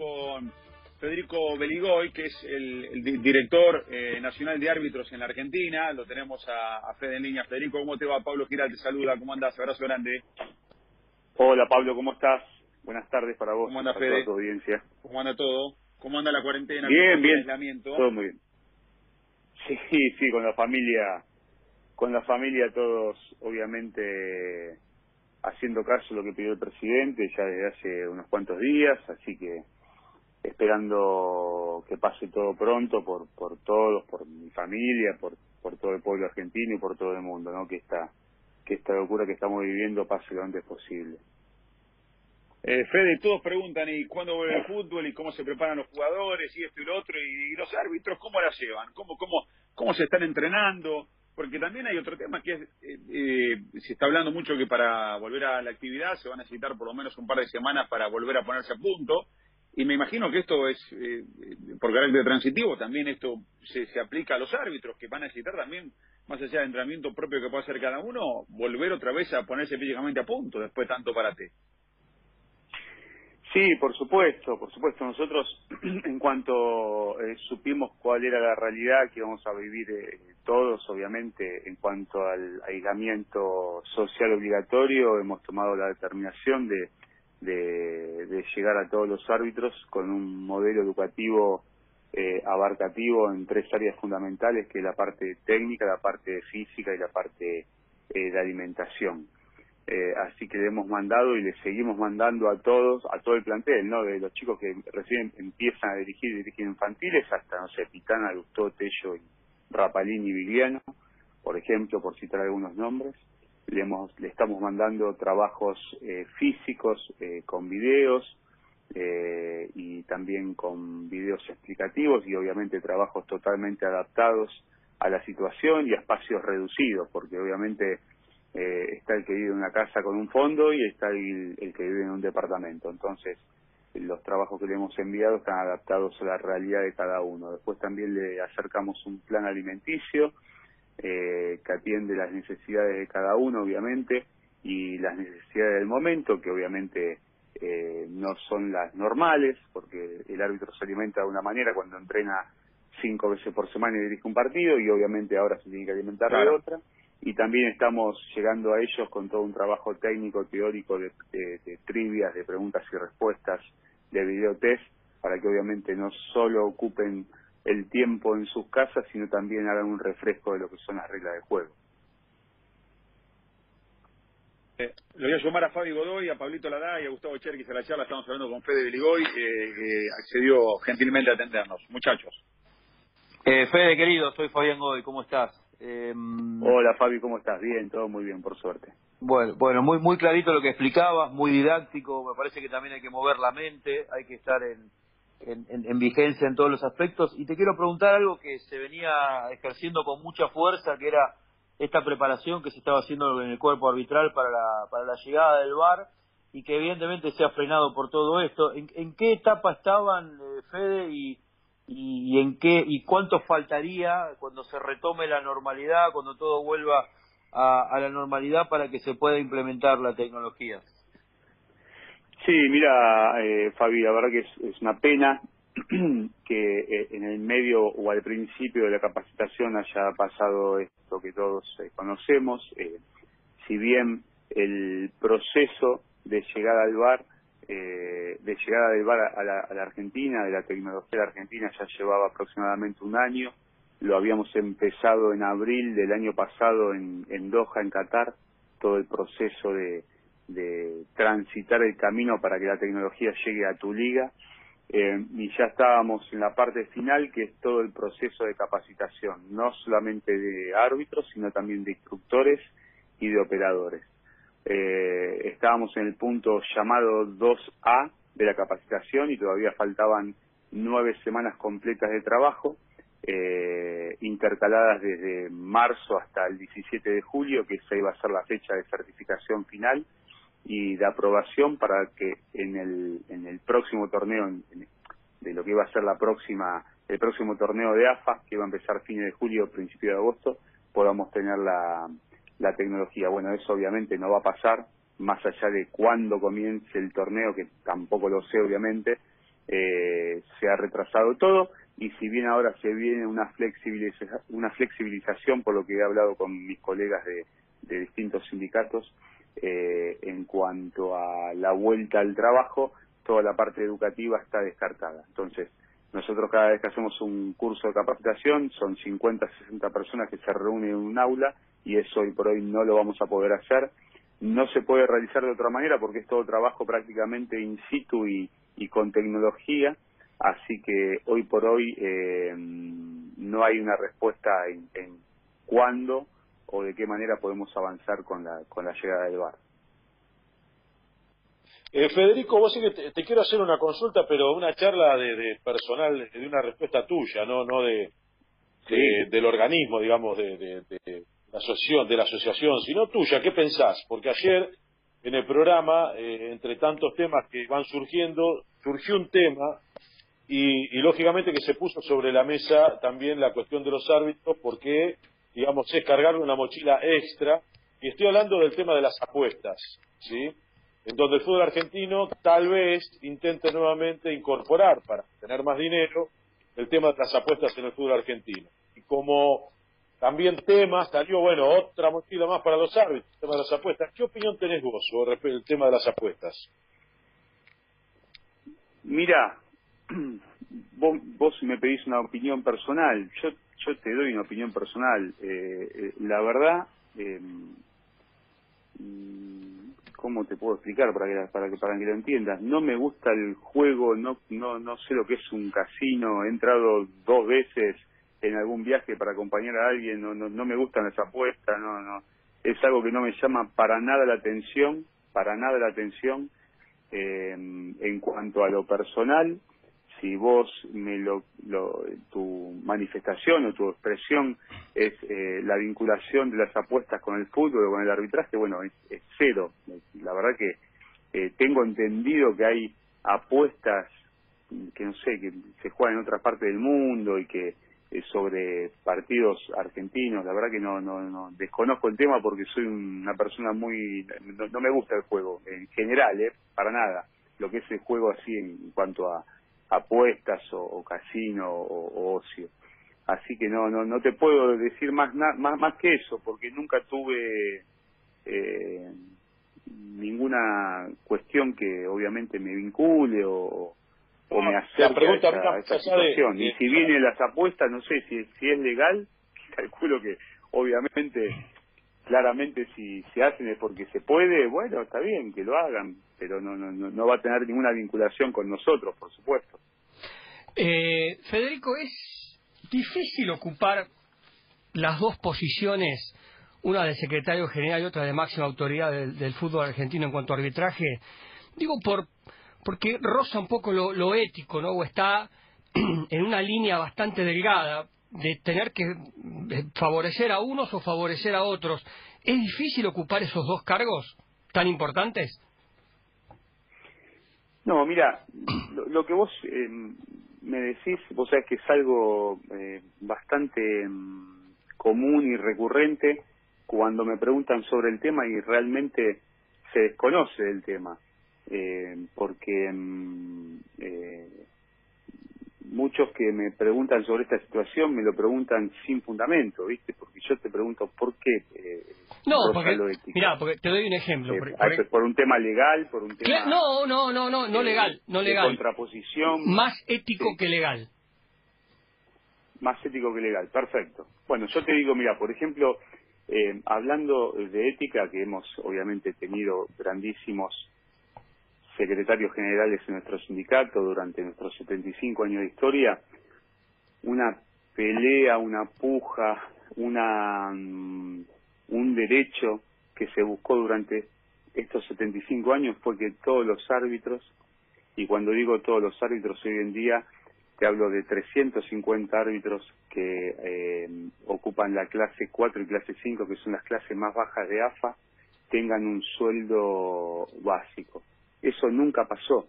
con Federico Beligoy, que es el, director eh, nacional de árbitros en la Argentina. Lo tenemos a, Fede en línea. Federico, ¿cómo te va? Pablo Giral te saluda. ¿Cómo andas? Abrazo grande. Hola, Pablo, ¿cómo estás? Buenas tardes para vos. ¿Cómo anda, Fede? tu audiencia. ¿Cómo anda todo? ¿Cómo anda la cuarentena? Bien, bien. Todo muy bien. Sí, sí, con la familia, con la familia todos, obviamente, haciendo caso a lo que pidió el presidente ya desde hace unos cuantos días, así que esperando que pase todo pronto por, por todos, por mi familia, por, por todo el pueblo argentino y por todo el mundo, ¿no? Que esta, que esta locura que estamos viviendo pase lo antes posible. Eh, Fede, todos preguntan, ¿y cuándo vuelve el fútbol? ¿Y cómo se preparan los jugadores? ¿Y esto y lo otro? ¿Y, los árbitros cómo la llevan? ¿Cómo, cómo, cómo se están entrenando? Porque también hay otro tema que es, eh, eh, se está hablando mucho que para volver a la actividad se va a necesitar por lo menos un par de semanas para volver a ponerse a punto. Y me imagino que esto es, eh, por carácter transitivo, también esto se, se aplica a los árbitros, que van a necesitar también, más allá del entrenamiento propio que pueda hacer cada uno, volver otra vez a ponerse físicamente a punto después de tanto parate. Sí, por supuesto, por supuesto. Nosotros, en cuanto eh, supimos cuál era la realidad que íbamos a vivir eh, todos, obviamente, en cuanto al aislamiento social obligatorio, hemos tomado la determinación de de, llegar a todos los árbitros con un modelo educativo eh, abarcativo en tres áreas fundamentales, que la parte técnica, la parte física y la parte eh, de alimentación. Eh, así que le hemos mandado y le seguimos mandando a todos, a todo el plantel, ¿no? De los chicos que recién empiezan a dirigir, dirigen infantiles, hasta, no sé, Pitana, Gustavo, Tello, Rapalini y por ejemplo, por citar algunos nombres le, hemos, le estamos mandando trabajos eh, físicos eh, con videos eh, y también con videos explicativos y obviamente trabajos totalmente adaptados a la situación y a espacios reducidos, porque obviamente está el que vive en una casa con un fondo y está el, el que vive en un departamento. Entonces, los trabajos que le hemos enviado están adaptados a la realidad de cada uno. Después también le acercamos un plan alimenticio eh, que atiende las necesidades de cada uno, obviamente, y las necesidades del momento, que obviamente eh, no son las normales, porque el árbitro se alimenta de una manera cuando entrena cinco veces por semana y dirige un partido, y obviamente ahora se tiene que alimentar de otra. Y también estamos llegando a ellos con todo un trabajo técnico, teórico, de, de trivias, de preguntas y respuestas, de videotest, para que obviamente no solo ocupen el tiempo en sus casas, sino también hagan un refresco de lo que son las reglas de juego. Eh, lo voy a llamar a Fabi Godoy, a Pablito Ladá y a Gustavo Cherkis a la charla. Estamos hablando con Fede Beligoy, que accedió gentilmente a atendernos. Muchachos. Eh, Fede, querido, soy Fabián Godoy. ¿Cómo estás? Eh, Hola, Fabi, ¿cómo estás? Bien, todo muy bien, por suerte. Bueno, bueno, muy muy clarito lo que explicabas, muy didáctico. Me parece que también hay que mover la mente, hay que estar en, en, vigencia en todos los aspectos. Y te quiero preguntar algo que se venía ejerciendo con mucha fuerza, que era esta preparación que se estaba haciendo en el cuerpo arbitral para la, para la llegada del VAR y que evidentemente se ha frenado por todo esto. ¿En, qué etapa estaban, eh, Fede, y, y, en qué y cuánto faltaría cuando se retome la normalidad, cuando todo vuelva a, a la normalidad para que se pueda implementar la tecnología? Sí, mira, eh, Fabi, la verdad que es, una pena que eh, en el medio o al principio de la capacitación haya pasado esto que todos eh, conocemos. Eh, si bien el proceso de llegada al bar, de llegada del bar a la, a la, Argentina, de la tecnología argentina, ya llevaba aproximadamente un año. Lo habíamos empezado en abril del año pasado en, en Doha, en Qatar, todo el proceso de, de transitar el camino para que la tecnología llegue a tu liga. Eh, y ya estábamos en la parte final, que es todo el proceso de capacitación, no solamente de árbitros, sino también de instructores y de operadores. Eh, estábamos en el punto llamado 2A de la capacitación y todavía faltaban nueve semanas completas de trabajo, eh, intercaladas desde marzo hasta el 17 de julio, que esa iba a ser la fecha de certificación final y de aprobación para que en el, en el próximo torneo, de lo que iba a ser la próxima, el próximo torneo de AFA, que iba a empezar fines de julio, principio de agosto, podamos tener la, la tecnología. Bueno, eso obviamente no va a pasar, más allá de cuándo comience el torneo, que tampoco lo sé obviamente, eh, se ha retrasado todo y si bien ahora se viene una una flexibilización por lo que he hablado con mis colegas de, de distintos sindicatos eh, en cuanto a la vuelta al trabajo, toda la parte educativa está descartada. Entonces, nosotros cada vez que hacemos un curso de capacitación son 50, 60 personas que se reúnen en un aula y eso hoy por hoy no lo vamos a poder hacer. No se puede realizar de otra manera porque es todo trabajo prácticamente in situ y, con tecnología, así que hoy por hoy eh, no hay una respuesta en cuándo o de qué manera podemos avanzar con la, con la llegada del bar. Eh, Federico, vos sí que te, quiero hacer una consulta, pero una charla de, personal, de una respuesta tuya, no, no de, del organismo, digamos, de, la asociación, de la asociación, sino tuya. ¿Qué pensás? Porque ayer en el programa, eh, entre tantos temas que van surgiendo, surgió un tema y, y, lógicamente que se puso sobre la mesa también la cuestión de los árbitros, porque, digamos, es cargar una mochila extra. Y estoy hablando del tema de las apuestas, ¿sí? en donde el fútbol argentino tal vez intente nuevamente incorporar para tener más dinero el tema de las apuestas en el fútbol argentino. Y como también tema salió, bueno, otra mochila más para los árbitros, el tema de las apuestas. ¿Qué opinión tenés vos sobre el tema de las apuestas? Mira, vos, vos me pedís una opinión personal, yo, yo te doy una opinión personal. Eh, eh, la verdad, eh, ¿cómo te puedo explicar para que, para que, para que lo entiendas? No me gusta el juego, no, no, no sé lo que es un casino, he entrado dos veces en algún viaje para acompañar a alguien, no, no, no me gustan las apuestas, no, no, es algo que no me llama para nada la atención, para nada la atención, eh, en cuanto a lo personal, si vos me lo, tu manifestación o tu expresión es eh, la vinculación de las apuestas con el fútbol o con el arbitraje, bueno, es, cero. La verdad que eh, tengo entendido que hay apuestas que no sé, que se juegan en otra parte del mundo y que eh, sobre partidos argentinos, la verdad que no, no, no desconozco el tema porque soy una persona muy, no, no me gusta el juego en general, eh, para nada, lo que es el juego así en cuanto a apuestas o, casino o, ocio. Así que no, no, no te puedo decir más, más, más que eso, porque nunca tuve eh, ninguna cuestión que obviamente me vincule o, o me acerque a esa, situación. y si vienen las apuestas, no sé si, si es legal, calculo que obviamente claramente si se hacen es porque se puede, bueno, está bien que lo hagan, pero no, no, no va a tener ninguna vinculación con nosotros, por supuesto. Eh, Federico, es difícil ocupar las dos posiciones, una de secretario general y otra de máxima autoridad del, fútbol argentino en cuanto a arbitraje. Digo, por porque roza un poco lo, lo ético, ¿no? O está en una línea bastante delgada de tener que eh, favorecer a unos o favorecer a otros. ¿Es difícil ocupar esos dos cargos tan importantes? No, mira, lo, que vos eh, me decís, vos sabés que es algo eh, bastante mm, común y recurrente cuando me preguntan sobre el tema y realmente se desconoce del tema, porque mm, muchos que me preguntan sobre esta situación me lo preguntan sin fundamento, ¿viste? Porque yo te pregunto por qué. Eh, no, porque, mira, porque te doy un ejemplo. Eh, por, un tema legal, por un tema. No, no, no, no, no legal, no legal. contraposición. Más ético que legal. Más ético que legal, perfecto. Bueno, yo te digo, mira, por ejemplo, eh, hablando de ética, que hemos obviamente tenido grandísimos secretarios generales en nuestro sindicato durante nuestros 75 años de historia, una pelea, una puja, una, mm, un derecho que se buscó durante estos 75 años fue que todos los árbitros, y cuando digo todos los árbitros hoy en día, te hablo de 350 árbitros que eh, ocupan la clase 4 y clase 5, que son las clases más bajas de AFA, tengan un sueldo básico. Eso nunca pasó.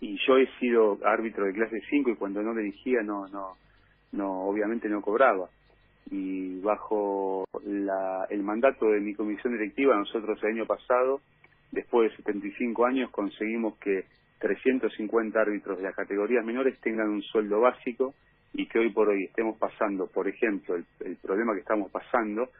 Y yo he sido árbitro de clase 5 y cuando no dirigía no, no, no, obviamente no cobraba. Y bajo la, el mandato de mi comisión directiva, nosotros el año pasado, después de 75 años, conseguimos que 350 árbitros de las categorías menores tengan un sueldo básico y que hoy por hoy estemos pasando, por ejemplo, el, el problema que estamos pasando,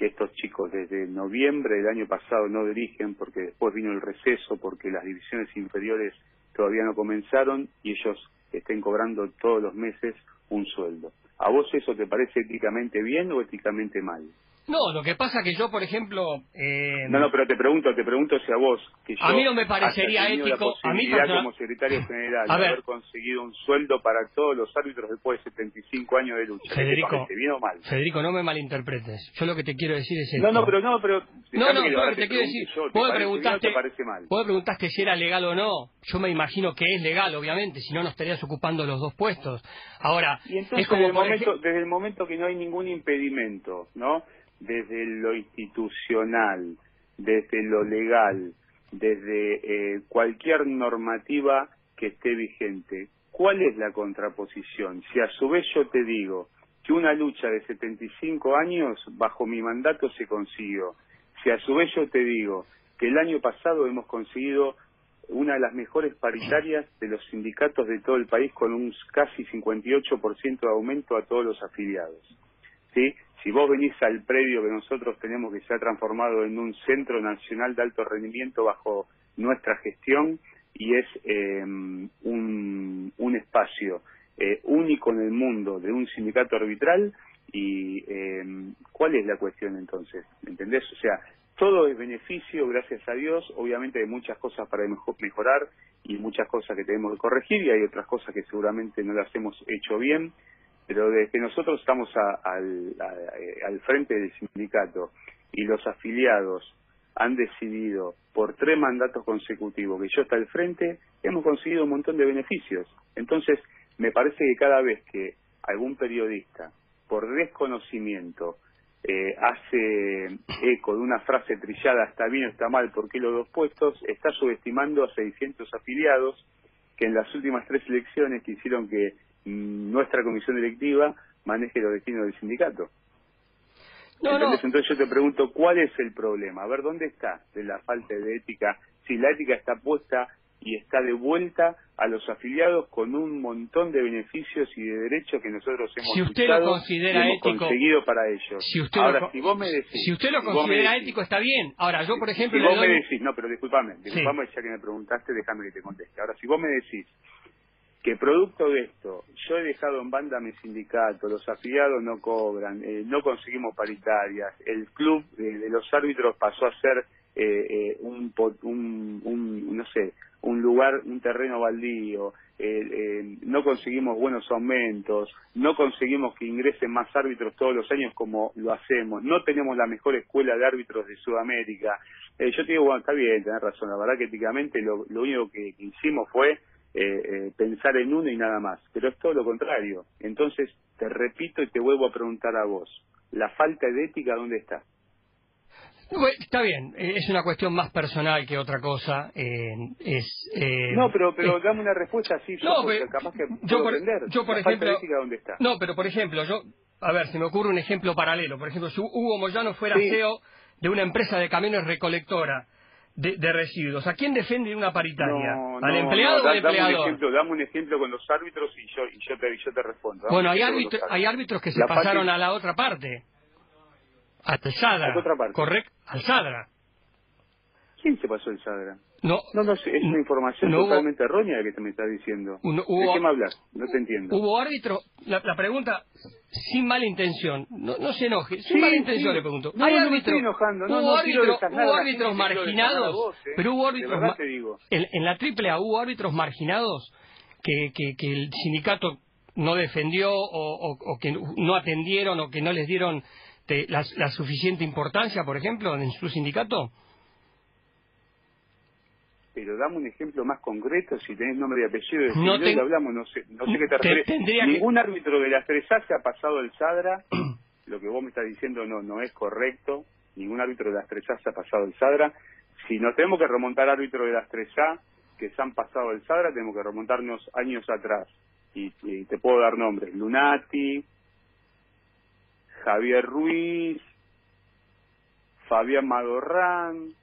que estos chicos desde noviembre del año pasado no dirigen porque después vino el receso, porque las divisiones inferiores todavía no comenzaron y ellos estén cobrando todos los meses un sueldo. ¿A vos eso te parece éticamente bien o éticamente mal? No, lo que pasa que yo, por ejemplo... Eh, no, no, pero te pregunto, te pregunto si a vos... Que yo a mí no me parecería ético... a mí como secretario general haber conseguido un sueldo para todos los árbitros después de 75 años de lucha. Federico, ¿Bien o mal? Federico, no me malinterpretes. Yo lo que te quiero decir es esto. No, no, pero no, pero... No, no, que te quiero decir... Yo, vos preguntaste, parece mal? vos preguntaste si era legal o no. Yo me imagino que es legal, obviamente, si no, no estarías ocupando los dos puestos. Ahora, y entonces, es como... Desde, el momento, desde el momento que no hay ningún impedimento, ¿no?, desde lo institucional, desde lo legal, desde eh, cualquier normativa que esté vigente. ¿Cuál es la contraposición? Si a su vez yo te digo que una lucha de 75 años bajo mi mandato se consiguió, si a su vez yo te digo que el año pasado hemos conseguido una de las mejores paritarias de los sindicatos de todo el país con un casi 58% de aumento a todos los afiliados. ¿Sí? Si vos venís al predio que nosotros tenemos que se ha transformado en un centro nacional de alto rendimiento bajo nuestra gestión y es em, un, espacio eh, único en el mundo de un sindicato arbitral y em, ¿cuál es la cuestión entonces? ¿Entendés? O sea, todo es beneficio, gracias a Dios, obviamente hay muchas cosas para mejorar y muchas cosas que tenemos que corregir y hay otras cosas que seguramente no las hemos hecho bien pero desde que nosotros estamos eh, al frente del sindicato y los afiliados han decidido por tres mandatos consecutivos que yo esté al frente, hemos conseguido un montón de beneficios. Entonces, me parece que cada vez que algún periodista, por desconocimiento, eh, hace eco de una frase trillada, está bien o está mal, ¿por qué los dos puestos? Está subestimando a 600 afiliados que en las últimas tres elecciones que hicieron que nuestra comisión directiva maneje los destinos del sindicato. Entonces yo te pregunto, ¿cuál es el problema? A ver, ¿dónde está de la falta de ética? Si la ética está puesta y está de vuelta a los afiliados con un montón de beneficios y de derechos que nosotros hemos, si usted lo considera ético, conseguido para ellos. Si usted Ahora, lo, si vos me decís... Si usted lo considera ético, está bien. Ahora, yo, por ejemplo... Si vos me decís... No, pero disculpame, disculpame ya que me preguntaste, déjame que te conteste. Ahora, si vos me decís que producto de esto, yo he dejado en banda mi sindicato, los afiliados no cobran, eh, no conseguimos paritarias, el club de los árbitros pasó a ser eh, eh, un, un, no sé, un lugar, un terreno baldío, no conseguimos buenos aumentos, no conseguimos que ingresen más árbitros todos los años como lo hacemos, no tenemos la mejor escuela de árbitros de Sudamérica. yo te digo, bueno, está bien, tenés razón, la verdad que éticamente lo, único que hicimos fue eh, eh, pensar en uno y nada más, pero es todo lo contrario. Entonces, te repito y te vuelvo a preguntar a vos, ¿la falta de ética dónde está? está bien, eh, es una cuestión más personal que otra cosa. es, no, pero, pero dame una respuesta así, no, pero, capaz que yo por, yo por ejemplo, ¿dónde está? No, pero por ejemplo, yo, a ver, se me ocurre un ejemplo paralelo. Por ejemplo, si Hugo Moyano fuera CEO de una empresa de camiones recolectora, de, residuos. ¿A quién defiende una paritaria? ¿Al empleado o al empleador? Dame un, ejemplo, dame un ejemplo con los árbitros y yo, y yo, te, yo te respondo. bueno, hay, árbitros, hay árbitros que se pasaron a la otra parte. Al Sadra. Correcto, al Sadra. ¿Quién se pasó el Sadra? No, no, no, es una información totalmente errónea que te me estás diciendo. ¿De qué me hablas? No te entiendo. Hubo árbitro, la, la pregunta, sin mala intención, no, no se enoje, sin mala intención le pregunto. No, ¿Hay no árbitro, me estoy enojando, no, hubo, árbitro, hubo árbitros marginados, ¿eh? pero hubo árbitros, en, en, la AAA hubo árbitros marginados que, que, que el sindicato no defendió o, o, que no atendieron o que no les dieron la, la suficiente importancia, por ejemplo, en su sindicato pero dame un ejemplo más concreto, si tenés nombre y apellido, de no te... hablamos, no sé, no sé qué te refieres. Ningún árbitro de las tres A se ha pasado el Sadra, lo que vos me estás diciendo no, no es correcto, ningún árbitro de las tres A se ha pasado el Sadra. Si nos tenemos que remontar árbitros de las tres A que se han pasado el Sadra, tenemos que remontarnos años atrás. Y, y te puedo dar nombres, Lunati, Javier Ruiz, Fabián Madorrán,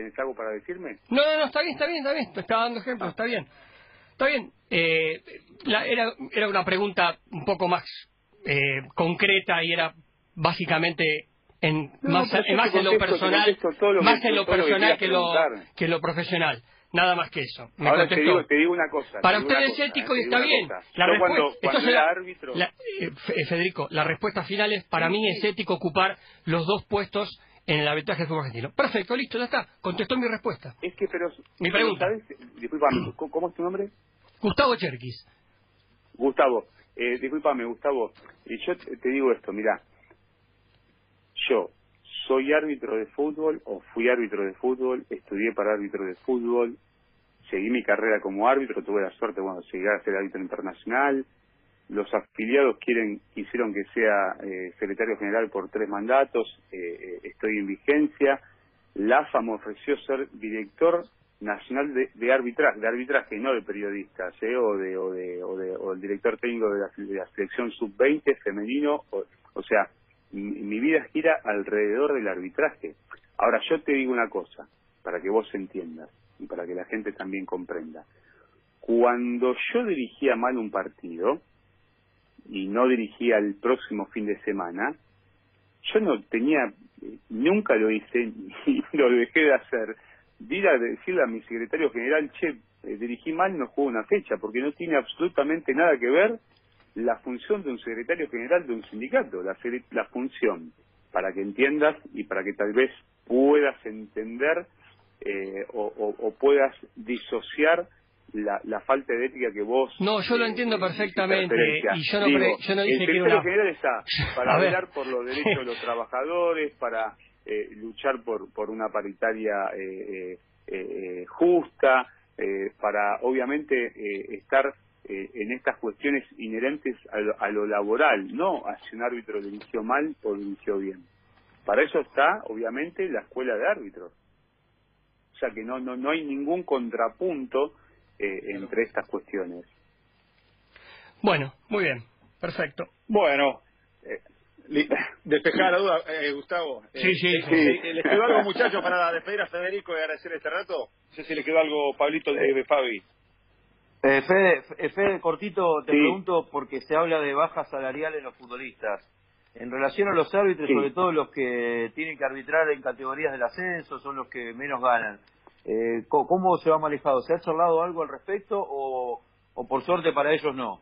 ¿Tenés algo para decirme? No, no, no, está bien, está bien, está bien. Te estaba dando ejemplos, está bien. Está bien. Eh, la- era, era una pregunta un poco más eh, concreta y era básicamente en, No, más, en- más te en lo personal, que- más en lo todo lo que personal que lo, que lo profesional. Nada más que eso. Me Ahora te digo, te digo una cosa. Para usted es ético y está bien. cosa. La respuesta, cuando, cuando era árbitro... la- eh, Fe- Federico, la respuesta final es, para mí es ético ocupar los dos puestos en el arbitraje del fútbol argentino. Perfecto, listo, ya está. Contestó mi respuesta. Es que, pero... Mi pregunta. ¿sabes? Disculpame, ¿cómo es tu nombre? Gustavo Cherkis. Gustavo. Eh, disculpame, Gustavo. Y yo te, digo esto, mira. Yo soy árbitro de fútbol o fui árbitro de fútbol, estudié para árbitro de fútbol, seguí mi carrera como árbitro, tuve la suerte, bueno, de llegar a ser árbitro internacional. Los afiliados quieren quisieron que sea eh, secretario general por tres mandatos, eh, eh, estoy en vigencia. La AFA me ofreció ser director nacional de, de arbitraje, de arbitraje, no de periodistas, ¿eh? o, de, o, de, o, de- o el director técnico de la, de selección sub-20 femenino, o, o sea, mi, mi vida gira alrededor del arbitraje. Ahora, yo te digo una cosa, para que vos entiendas y para que la gente también comprenda. Cuando yo dirigía mal un partido y no dirigía el próximo fin de semana, yo no tenía, nunca lo hice y lo dejé de hacer. A decirle a mi secretario general, che, eh, dirigí mal, no juego una fecha, porque no tiene absolutamente nada que ver la función de un secretario general de un sindicato, la, la función, para que entiendas y para que tal vez puedas entender eh, o- o puedas disociar la, la falta de ética que vos... No, yo lo eh, entiendo perfectamente, y yo no Digo, pre- yo no dije que era una- está para velar por los derechos de los trabajadores, para eh, luchar por, por una paritaria eh, eh, eh, justa, eh, para obviamente eh, estar eh, en estas cuestiones inherentes a lo, a lo laboral, no a si un árbitro dirigió mal o dirigió bien. Para eso está, obviamente, la escuela de árbitros. O sea que no, no, no hay ningún contrapunto eh, entre estas cuestiones. Bueno, muy bien. Perfecto. Bueno, eh, despejar la duda, eh, Gustavo. Eh, Sí, sí, eh, sí. eh, ¿Les quedó algo, muchachos, para despedir a Federico y agradecer este rato? No sé si le quedó algo, Pablito, de, de Fabi. Eh, Fede, F- Fede, cortito, te Sí. pregunto porque se habla de bajas salariales en los futbolistas. En relación a los árbitros, Sí. sobre todo los que tienen que arbitrar en categorías del ascenso, son los que menos ganan. Eh, ¿Cómo se va manejado? ¿Se ha charlado algo al respecto o, o por suerte para ellos no?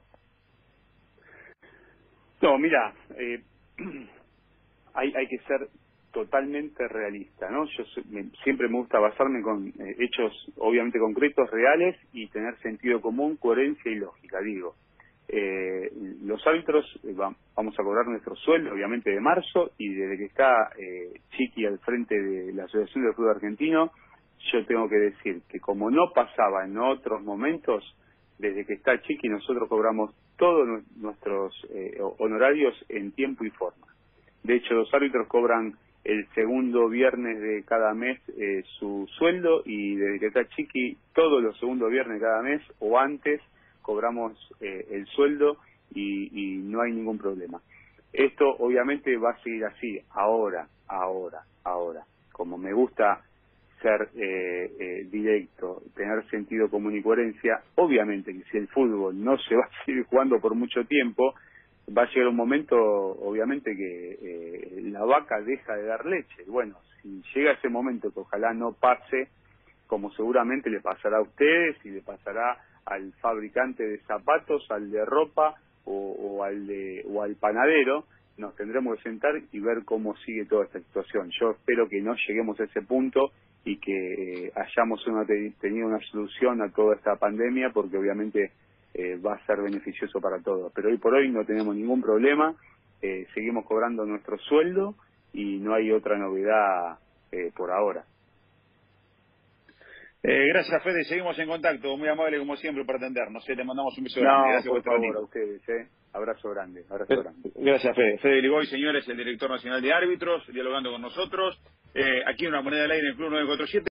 No, mira, eh, hay, hay que ser totalmente realista, ¿no? Yo me- siempre me gusta basarme con eh, hechos obviamente concretos, reales y tener sentido común, coherencia y lógica, digo. Eh, los árbitros eh, va- vamos a cobrar nuestro sueldo, obviamente, de marzo y desde que está eh, Chiqui al frente de la Asociación del Fútbol Argentino, yo tengo que decir que como no pasaba en otros momentos, desde que está Chiqui nosotros cobramos todos nu- nuestros eh, honorarios en tiempo y forma. De hecho, los árbitros cobran el segundo viernes de cada mes eh, su sueldo y desde que está Chiqui, todos los segundos viernes de cada mes o antes cobramos eh, el sueldo y, y no hay ningún problema. Esto obviamente va a seguir así, ahora, ahora, ahora. Como me gusta ser eh, eh, directo, tener sentido común y coherencia, obviamente que si el fútbol no se va a seguir jugando por mucho tiempo, va a llegar un momento, obviamente, que eh, la vaca deja de dar leche. Bueno, si llega ese momento, que ojalá no pase, como seguramente le pasará a ustedes y le pasará al fabricante de zapatos, al de ropa o, o al de o al panadero, nos tendremos que sentar y ver cómo sigue toda esta situación. Yo espero que no lleguemos a ese punto y que eh, hayamos una- tenido una solución a toda esta pandemia, porque obviamente eh, va a ser beneficioso para todos. Pero hoy por hoy no tenemos ningún problema, eh, seguimos cobrando nuestro sueldo y no hay otra novedad eh, por ahora. Eh, gracias, Fede. Seguimos en contacto. Muy amable, como siempre, por atendernos. Eh, Te mandamos un beso No, grande. Gracias por favor, a ustedes, ¿eh? Abrazo grande, abrazo grande. Gracias, Fede. Fede Ligoy, señores, el director nacional de árbitros, dialogando con nosotros. Eh, aquí en una moneda del aire en el Club 947.